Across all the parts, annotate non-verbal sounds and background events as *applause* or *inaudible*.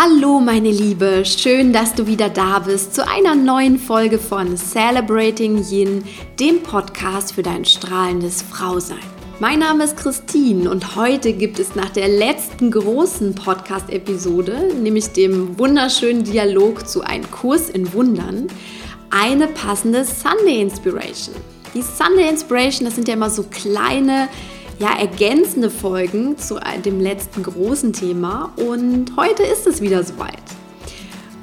Hallo meine Liebe, schön, dass du wieder da bist zu einer neuen Folge von Celebrating Yin, dem Podcast für dein strahlendes Frausein. Mein Name ist Christine und heute gibt es nach der letzten großen Podcast-Episode, nämlich dem wunderschönen Dialog zu einem Kurs in Wundern, eine passende Sunday Inspiration. Die Sunday Inspiration, das sind ja immer so kleine ja, ergänzende Folgen zu dem letzten großen Thema und heute ist es wieder soweit.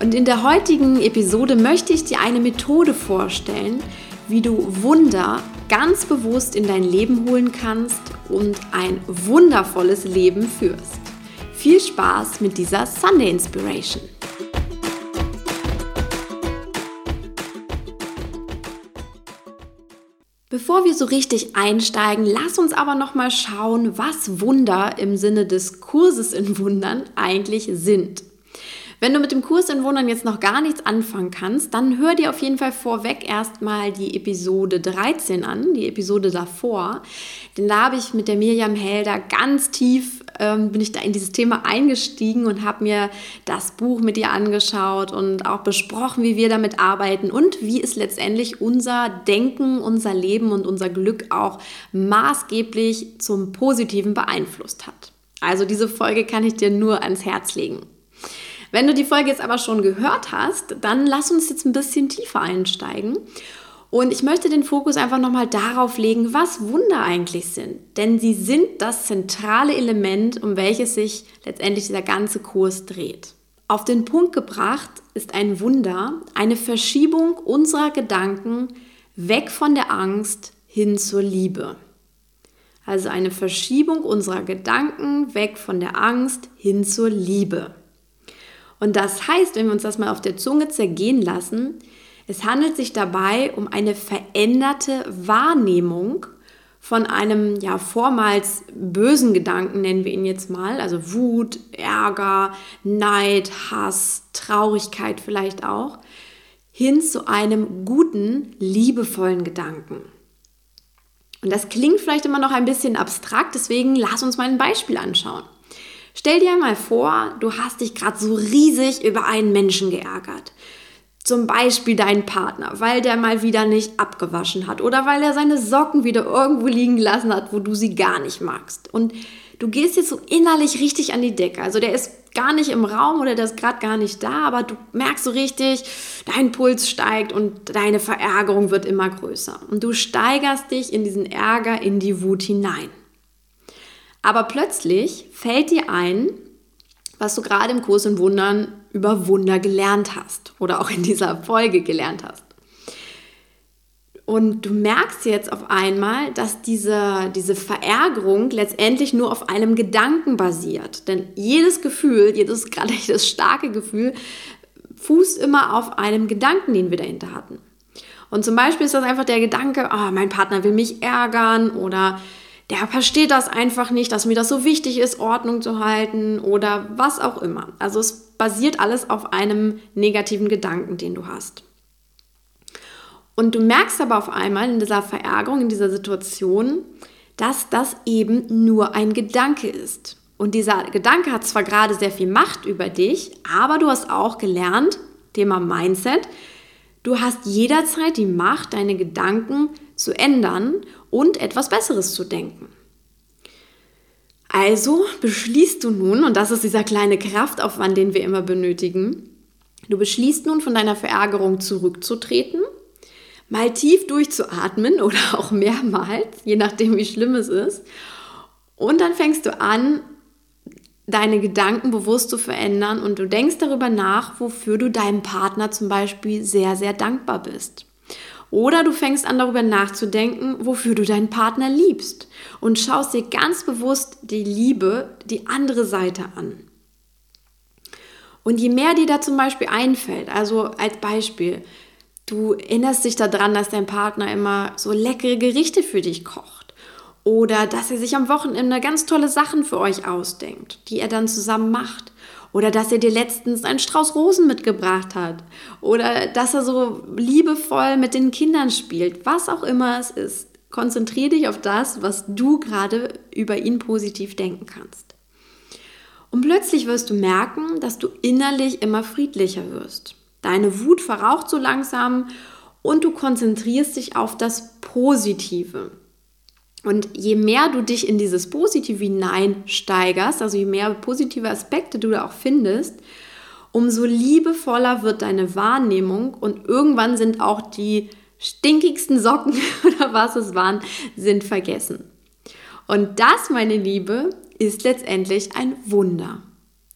Und in der heutigen Episode möchte ich dir eine Methode vorstellen, wie du Wunder ganz bewusst in dein Leben holen kannst und ein wundervolles Leben führst. Viel Spaß mit dieser Sunday Inspiration. Bevor wir so richtig einsteigen, lass uns aber noch mal schauen, was Wunder im Sinne des Kurses in Wundern eigentlich sind. Wenn du mit dem Kurs in Wundern jetzt noch gar nichts anfangen kannst, dann hör dir auf jeden Fall vorweg erstmal die Episode 13 an, die Episode davor. Denn da habe ich mit der Miriam Helder ganz tief, ähm, bin ich da in dieses Thema eingestiegen und habe mir das Buch mit ihr angeschaut und auch besprochen, wie wir damit arbeiten und wie es letztendlich unser Denken, unser Leben und unser Glück auch maßgeblich zum Positiven beeinflusst hat. Also diese Folge kann ich dir nur ans Herz legen. Wenn du die Folge jetzt aber schon gehört hast, dann lass uns jetzt ein bisschen tiefer einsteigen. Und ich möchte den Fokus einfach nochmal darauf legen, was Wunder eigentlich sind. Denn sie sind das zentrale Element, um welches sich letztendlich dieser ganze Kurs dreht. Auf den Punkt gebracht ist ein Wunder eine Verschiebung unserer Gedanken weg von der Angst hin zur Liebe. Also eine Verschiebung unserer Gedanken weg von der Angst hin zur Liebe. Und das heißt, wenn wir uns das mal auf der Zunge zergehen lassen, es handelt sich dabei um eine veränderte Wahrnehmung von einem ja vormals bösen Gedanken, nennen wir ihn jetzt mal, also Wut, Ärger, Neid, Hass, Traurigkeit vielleicht auch, hin zu einem guten, liebevollen Gedanken. Und das klingt vielleicht immer noch ein bisschen abstrakt, deswegen lass uns mal ein Beispiel anschauen. Stell dir mal vor, du hast dich gerade so riesig über einen Menschen geärgert. Zum Beispiel deinen Partner, weil der mal wieder nicht abgewaschen hat oder weil er seine Socken wieder irgendwo liegen gelassen hat, wo du sie gar nicht magst. Und du gehst jetzt so innerlich richtig an die Decke. Also der ist gar nicht im Raum oder der ist gerade gar nicht da, aber du merkst so richtig, dein Puls steigt und deine Verärgerung wird immer größer. Und du steigerst dich in diesen Ärger, in die Wut hinein. Aber plötzlich fällt dir ein, was du gerade im Kurs in Wundern über Wunder gelernt hast oder auch in dieser Folge gelernt hast. Und du merkst jetzt auf einmal, dass diese, diese Verärgerung letztendlich nur auf einem Gedanken basiert. Denn jedes Gefühl, jedes *laughs* gerade das starke Gefühl, fußt immer auf einem Gedanken, den wir dahinter hatten. Und zum Beispiel ist das einfach der Gedanke, oh, mein Partner will mich ärgern oder der versteht das einfach nicht, dass mir das so wichtig ist, Ordnung zu halten oder was auch immer. Also es basiert alles auf einem negativen Gedanken, den du hast. Und du merkst aber auf einmal in dieser Verärgerung, in dieser Situation, dass das eben nur ein Gedanke ist. Und dieser Gedanke hat zwar gerade sehr viel Macht über dich, aber du hast auch gelernt, Thema Mindset, du hast jederzeit die Macht, deine Gedanken zu ändern und etwas Besseres zu denken. Also beschließt du nun, und das ist dieser kleine Kraftaufwand, den wir immer benötigen, du beschließt nun von deiner Verärgerung zurückzutreten, mal tief durchzuatmen oder *laughs* auch mehrmals, je nachdem wie schlimm es ist. Und dann fängst du an, deine Gedanken bewusst zu verändern und du denkst darüber nach, wofür du deinem Partner zum Beispiel sehr, sehr dankbar bist. Oder du fängst an darüber nachzudenken, wofür du deinen Partner liebst. Und schaust dir ganz bewusst die Liebe, die andere Seite an. Und je mehr dir da zum Beispiel einfällt, also als Beispiel, du erinnerst dich daran, dass dein Partner immer so leckere Gerichte für dich kocht. Oder dass er sich am Wochenende ganz tolle Sachen für euch ausdenkt, die er dann zusammen macht oder dass er dir letztens einen Strauß Rosen mitgebracht hat. Oder dass er so liebevoll mit den Kindern spielt. Was auch immer es ist. Konzentriere dich auf das, was du gerade über ihn positiv denken kannst. Und plötzlich wirst du merken, dass du innerlich immer friedlicher wirst. Deine Wut verraucht so langsam und du konzentrierst dich auf das Positive. Und je mehr du dich in dieses Positive hineinsteigerst, also je mehr positive Aspekte du da auch findest, umso liebevoller wird deine Wahrnehmung und irgendwann sind auch die stinkigsten Socken *laughs* oder was es waren, sind vergessen. Und das, meine Liebe, ist letztendlich ein Wunder.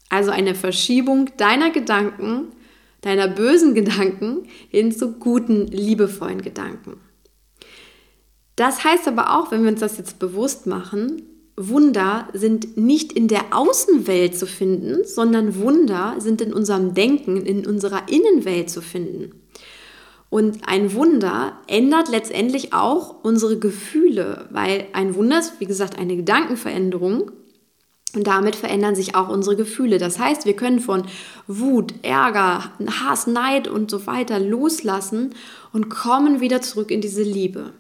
Also eine Verschiebung deiner Gedanken, deiner bösen Gedanken hin zu guten, liebevollen Gedanken. Das heißt aber auch, wenn wir uns das jetzt bewusst machen, Wunder sind nicht in der Außenwelt zu finden, sondern Wunder sind in unserem Denken, in unserer Innenwelt zu finden. Und ein Wunder ändert letztendlich auch unsere Gefühle, weil ein Wunder ist, wie gesagt, eine Gedankenveränderung. Und damit verändern sich auch unsere Gefühle. Das heißt, wir können von Wut, Ärger, Hass, Neid und so weiter loslassen und kommen wieder zurück in diese Liebe.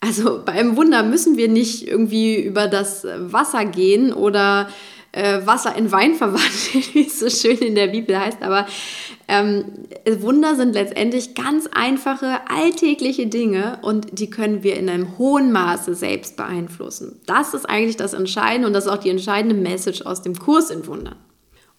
Also beim Wunder müssen wir nicht irgendwie über das Wasser gehen oder äh, Wasser in Wein *laughs* verwandeln, wie es so schön in der Bibel heißt. Aber ähm, Wunder sind letztendlich ganz einfache, alltägliche Dinge und die können wir in einem hohen Maße selbst beeinflussen. Das ist eigentlich das Entscheidende und das ist auch die entscheidende Message aus dem Kurs in Wundern.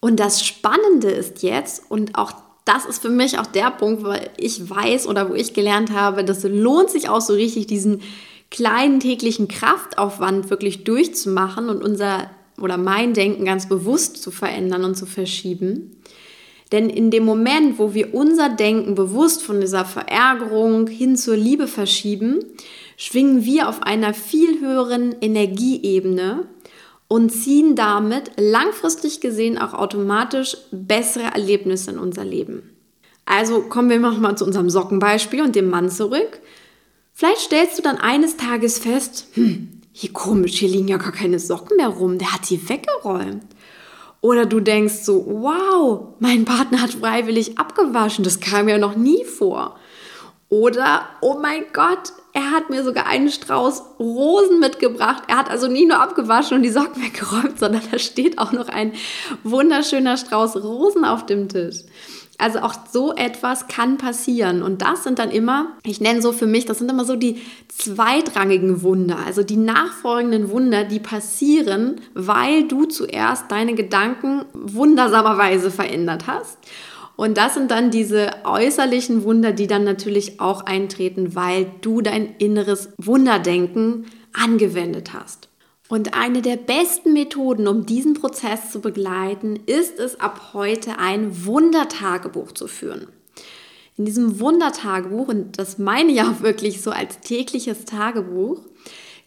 Und das Spannende ist jetzt, und auch das ist für mich auch der Punkt, weil ich weiß oder wo ich gelernt habe, das lohnt sich auch so richtig, diesen kleinen täglichen Kraftaufwand wirklich durchzumachen und unser oder mein Denken ganz bewusst zu verändern und zu verschieben. Denn in dem Moment, wo wir unser Denken bewusst von dieser Verärgerung hin zur Liebe verschieben, schwingen wir auf einer viel höheren Energieebene und ziehen damit langfristig gesehen auch automatisch bessere Erlebnisse in unser Leben. Also kommen wir nochmal zu unserem Sockenbeispiel und dem Mann zurück. Vielleicht stellst du dann eines Tages fest, hm, hier komisch, hier liegen ja gar keine Socken mehr rum, der hat die weggeräumt. Oder du denkst so, wow, mein Partner hat freiwillig abgewaschen, das kam ja noch nie vor. Oder, oh mein Gott, er hat mir sogar einen Strauß Rosen mitgebracht. Er hat also nicht nur abgewaschen und die Socken weggeräumt, sondern da steht auch noch ein wunderschöner Strauß Rosen auf dem Tisch. Also auch so etwas kann passieren. Und das sind dann immer, ich nenne so für mich, das sind immer so die zweitrangigen Wunder, also die nachfolgenden Wunder, die passieren, weil du zuerst deine Gedanken wundersamerweise verändert hast. Und das sind dann diese äußerlichen Wunder, die dann natürlich auch eintreten, weil du dein inneres Wunderdenken angewendet hast. Und eine der besten Methoden, um diesen Prozess zu begleiten, ist es ab heute ein Wundertagebuch zu führen. In diesem Wundertagebuch, und das meine ich auch wirklich so als tägliches Tagebuch,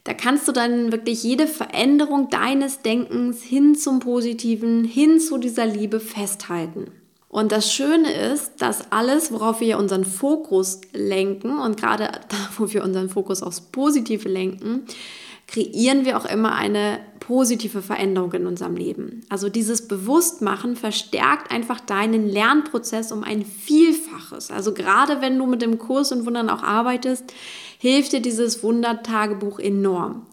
da kannst du dann wirklich jede Veränderung deines Denkens hin zum Positiven, hin zu dieser Liebe festhalten. Und das Schöne ist, dass alles, worauf wir unseren Fokus lenken und gerade *laughs* da, wo wir unseren Fokus aufs Positive lenken, kreieren wir auch immer eine positive Veränderung in unserem Leben. Also dieses Bewusstmachen verstärkt einfach deinen Lernprozess um ein Vielfaches. Also gerade wenn du mit dem Kurs und Wundern auch arbeitest, hilft dir dieses Wundertagebuch enorm.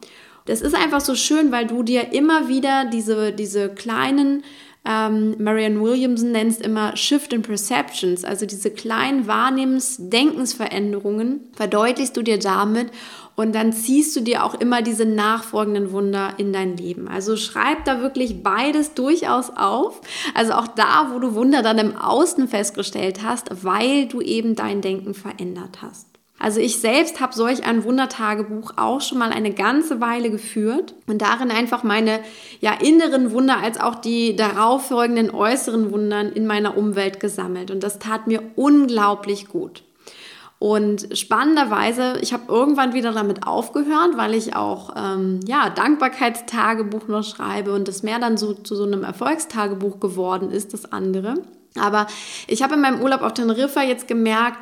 Das ist einfach so schön, weil du dir immer wieder diese, diese kleinen ähm, Marianne Williamson nennt es immer Shift in Perceptions, also diese kleinen Wahrnehmens-, Denkensveränderungen verdeutlichst du dir damit und dann ziehst du dir auch immer diese nachfolgenden Wunder in dein Leben. Also schreib da wirklich beides durchaus auf. Also auch da, wo du Wunder dann im Außen festgestellt hast, weil du eben dein Denken verändert hast. Also ich selbst habe solch ein Wundertagebuch auch schon mal eine ganze Weile geführt und darin einfach meine ja inneren Wunder als auch die darauffolgenden äußeren Wundern in meiner Umwelt gesammelt und das tat mir unglaublich gut. Und spannenderweise, ich habe irgendwann wieder damit aufgehört, weil ich auch ähm, ja, Dankbarkeitstagebuch noch schreibe und das mehr dann so zu so einem Erfolgstagebuch geworden ist, das andere. Aber ich habe in meinem Urlaub auf Teneriffa jetzt gemerkt,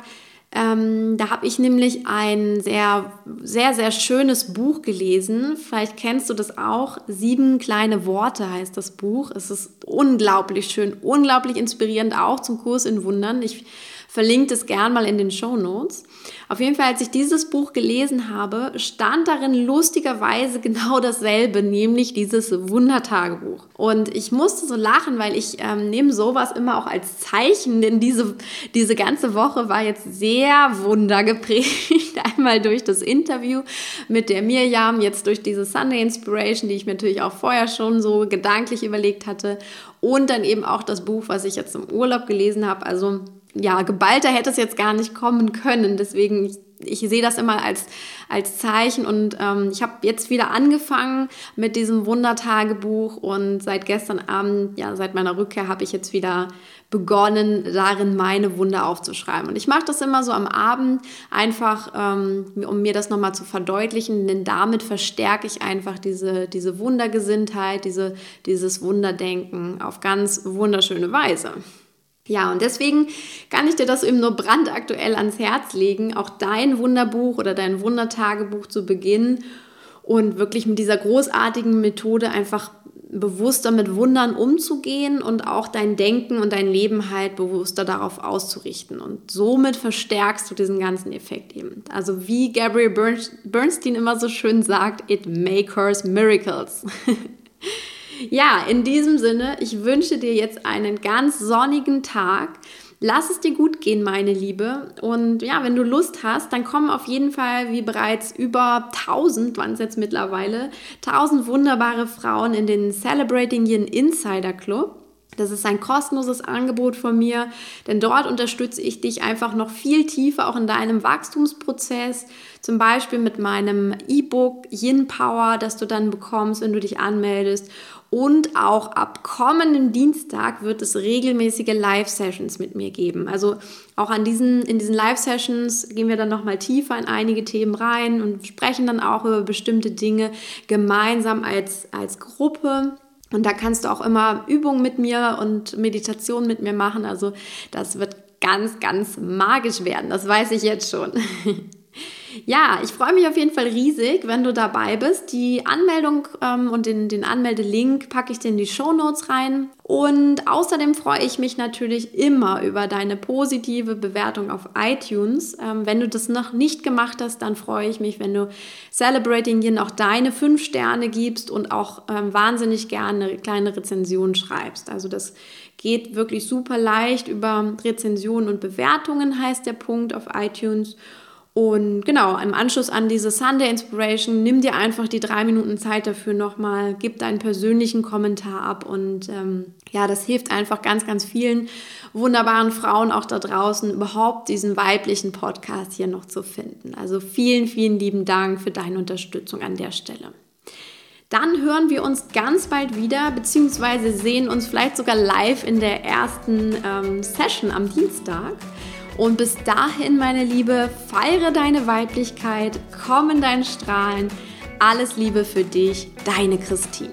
ähm, da habe ich nämlich ein sehr, sehr, sehr schönes Buch gelesen. Vielleicht kennst du das auch. Sieben kleine Worte heißt das Buch. Es ist unglaublich schön, unglaublich inspirierend, auch zum Kurs in Wundern. Ich verlinke es gern mal in den Show Notes. Auf jeden Fall, als ich dieses Buch gelesen habe, stand darin lustigerweise genau dasselbe, nämlich dieses Wundertagebuch. Und ich musste so lachen, weil ich ähm, nehme sowas immer auch als Zeichen, denn diese, diese ganze Woche war jetzt sehr wundergeprägt. *laughs* Einmal durch das Interview mit der Mirjam, jetzt durch diese Sunday Inspiration, die ich mir natürlich auch vorher schon so gedanklich überlegt hatte. Und dann eben auch das Buch, was ich jetzt im Urlaub gelesen habe. Also ja, geballter hätte es jetzt gar nicht kommen können. Deswegen, ich, ich sehe das immer als, als Zeichen und ähm, ich habe jetzt wieder angefangen mit diesem Wundertagebuch und seit gestern Abend, ja, seit meiner Rückkehr habe ich jetzt wieder begonnen, darin meine Wunder aufzuschreiben. Und ich mache das immer so am Abend, einfach ähm, um mir das nochmal zu verdeutlichen, denn damit verstärke ich einfach diese, diese Wundergesinntheit, diese, dieses Wunderdenken auf ganz wunderschöne Weise. Ja, und deswegen kann ich dir das eben nur brandaktuell ans Herz legen, auch dein Wunderbuch oder dein Wundertagebuch zu beginnen und wirklich mit dieser großartigen Methode einfach bewusster mit Wundern umzugehen und auch dein Denken und dein Leben halt bewusster darauf auszurichten. Und somit verstärkst du diesen ganzen Effekt eben. Also wie Gabriel Bernstein immer so schön sagt, it makers miracles. *laughs* Ja, in diesem Sinne, ich wünsche dir jetzt einen ganz sonnigen Tag. Lass es dir gut gehen, meine Liebe. Und ja, wenn du Lust hast, dann kommen auf jeden Fall, wie bereits über 1000, waren es jetzt mittlerweile, 1000 wunderbare Frauen in den Celebrating Yin Insider Club. Das ist ein kostenloses Angebot von mir, denn dort unterstütze ich dich einfach noch viel tiefer auch in deinem Wachstumsprozess. Zum Beispiel mit meinem E-Book Yin Power, das du dann bekommst, wenn du dich anmeldest. Und auch ab kommenden Dienstag wird es regelmäßige Live-Sessions mit mir geben. Also auch an diesen, in diesen Live-Sessions gehen wir dann nochmal tiefer in einige Themen rein und sprechen dann auch über bestimmte Dinge gemeinsam als, als Gruppe. Und da kannst du auch immer Übungen mit mir und Meditation mit mir machen. Also das wird ganz, ganz magisch werden. Das weiß ich jetzt schon. *laughs* Ja, ich freue mich auf jeden Fall riesig, wenn du dabei bist. Die Anmeldung ähm, und den, den Anmeldelink packe ich dir in die Show Notes rein. Und außerdem freue ich mich natürlich immer über deine positive Bewertung auf iTunes. Ähm, wenn du das noch nicht gemacht hast, dann freue ich mich, wenn du Celebrating Yin auch deine fünf Sterne gibst und auch ähm, wahnsinnig gerne eine kleine Rezension schreibst. Also das geht wirklich super leicht über Rezensionen und Bewertungen heißt der Punkt auf iTunes. Und genau, im Anschluss an diese Sunday Inspiration, nimm dir einfach die drei Minuten Zeit dafür nochmal, gib deinen persönlichen Kommentar ab und ähm, ja, das hilft einfach ganz, ganz vielen wunderbaren Frauen auch da draußen, überhaupt diesen weiblichen Podcast hier noch zu finden. Also vielen, vielen lieben Dank für deine Unterstützung an der Stelle. Dann hören wir uns ganz bald wieder, beziehungsweise sehen uns vielleicht sogar live in der ersten ähm, Session am Dienstag. Und bis dahin, meine Liebe, feiere deine Weiblichkeit, komm in dein Strahlen. Alles Liebe für dich, deine Christine.